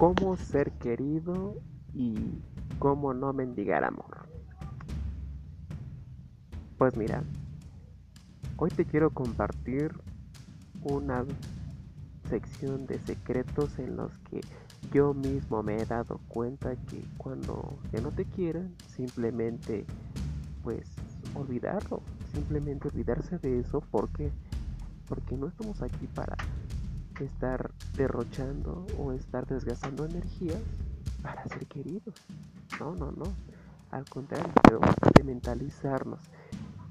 cómo ser querido y cómo no mendigar amor. Pues mira, hoy te quiero compartir una sección de secretos en los que yo mismo me he dado cuenta que cuando ya no te quieren, simplemente pues olvidarlo, simplemente olvidarse de eso porque porque no estamos aquí para estar derrochando o estar desgastando energías para ser queridos. No, no, no. Al contrario, pero de mentalizarnos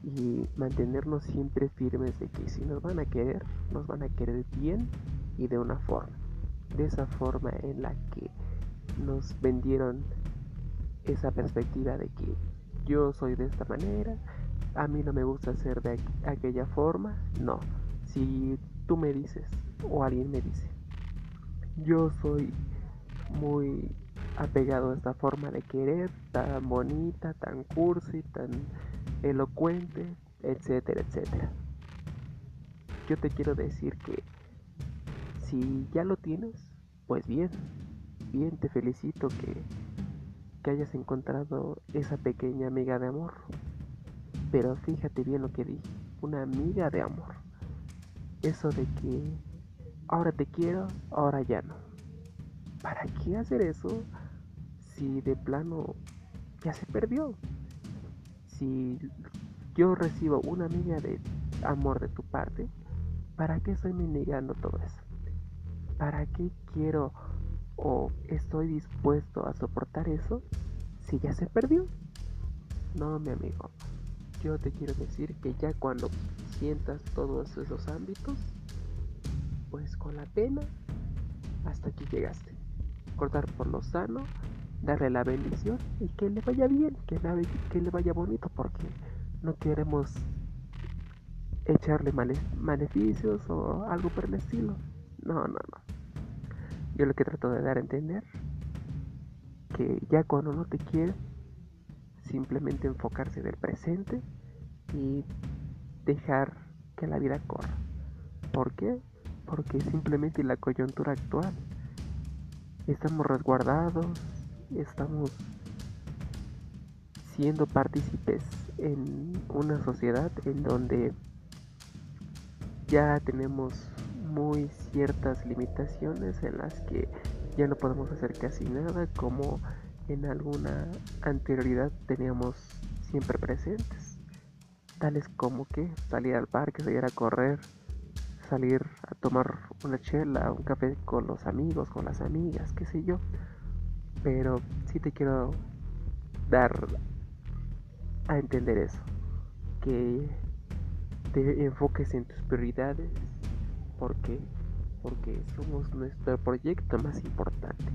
y mantenernos siempre firmes de que si nos van a querer, nos van a querer bien y de una forma. De esa forma en la que nos vendieron esa perspectiva de que yo soy de esta manera, a mí no me gusta ser de aquella forma. No, si tú me dices o alguien me dice, yo soy muy apegado a esta forma de querer, tan bonita, tan cursi, tan elocuente, etcétera, etcétera. Yo te quiero decir que si ya lo tienes, pues bien, bien, te felicito que, que hayas encontrado esa pequeña amiga de amor. Pero fíjate bien lo que dije, una amiga de amor. Eso de que ahora te quiero, ahora ya no. ¿Para qué hacer eso si de plano ya se perdió? Si yo recibo una amiga de amor de tu parte, ¿para qué estoy negando todo eso? ¿Para qué quiero o estoy dispuesto a soportar eso si ya se perdió? No, mi amigo, yo te quiero decir que ya cuando sientas todos esos ámbitos, pues con la pena, hasta aquí llegaste. Cortar por lo sano, darle la bendición y que le vaya bien, que le, vaya bonito, porque no queremos echarle maleficios o algo por el estilo. No, no, no. Yo lo que trato de dar a entender que ya cuando no te quiere, simplemente enfocarse en el presente y dejar que la vida corra. ¿Por qué? Porque simplemente la coyuntura actual. Estamos resguardados, estamos siendo partícipes en una sociedad en donde ya tenemos muy ciertas limitaciones en las que ya no podemos hacer casi nada como en alguna anterioridad teníamos siempre presentes, tales como que salir al parque, salir a correr, salir a tomar una chela, un café con los amigos, con las amigas, qué sé yo. Pero sí te quiero dar a entender eso, que te enfoques en tus prioridades, porque porque somos nuestro proyecto más importante.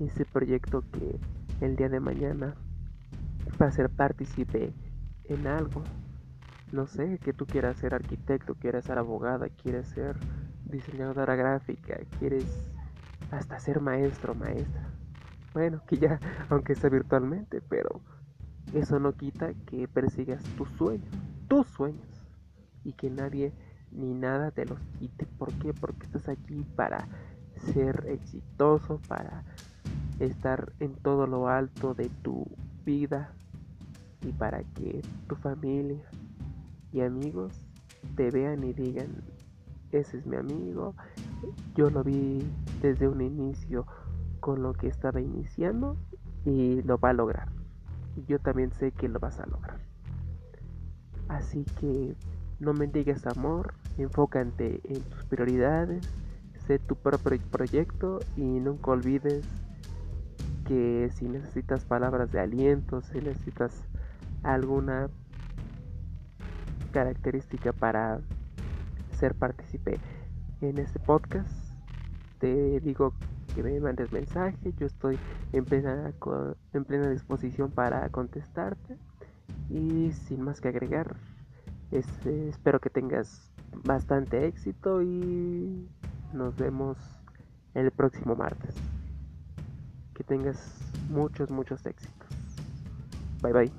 Ese proyecto que el día de mañana va a ser partícipe en algo. No sé, que tú quieras ser arquitecto, quieras ser abogada, quieres ser diseñadora gráfica, quieres hasta ser maestro, maestra. Bueno, que ya, aunque sea virtualmente, pero eso no quita que persigas tus sueños, tus sueños, y que nadie ni nada te los quite. ¿Por qué? Porque estás aquí para ser exitoso, para estar en todo lo alto de tu vida y para que tu familia y amigos te vean y digan, ese es mi amigo, yo lo vi desde un inicio con lo que estaba iniciando y lo va a lograr. Yo también sé que lo vas a lograr. Así que no me digas amor, enfócate en tus prioridades, sé tu propio proyecto y nunca olvides que si necesitas palabras de aliento, si necesitas alguna característica para ser partícipe en este podcast, te digo que me mandes mensaje, yo estoy en plena, en plena disposición para contestarte y sin más que agregar, este, espero que tengas bastante éxito y nos vemos el próximo martes. Que tengas muchos, muchos éxitos. Bye bye.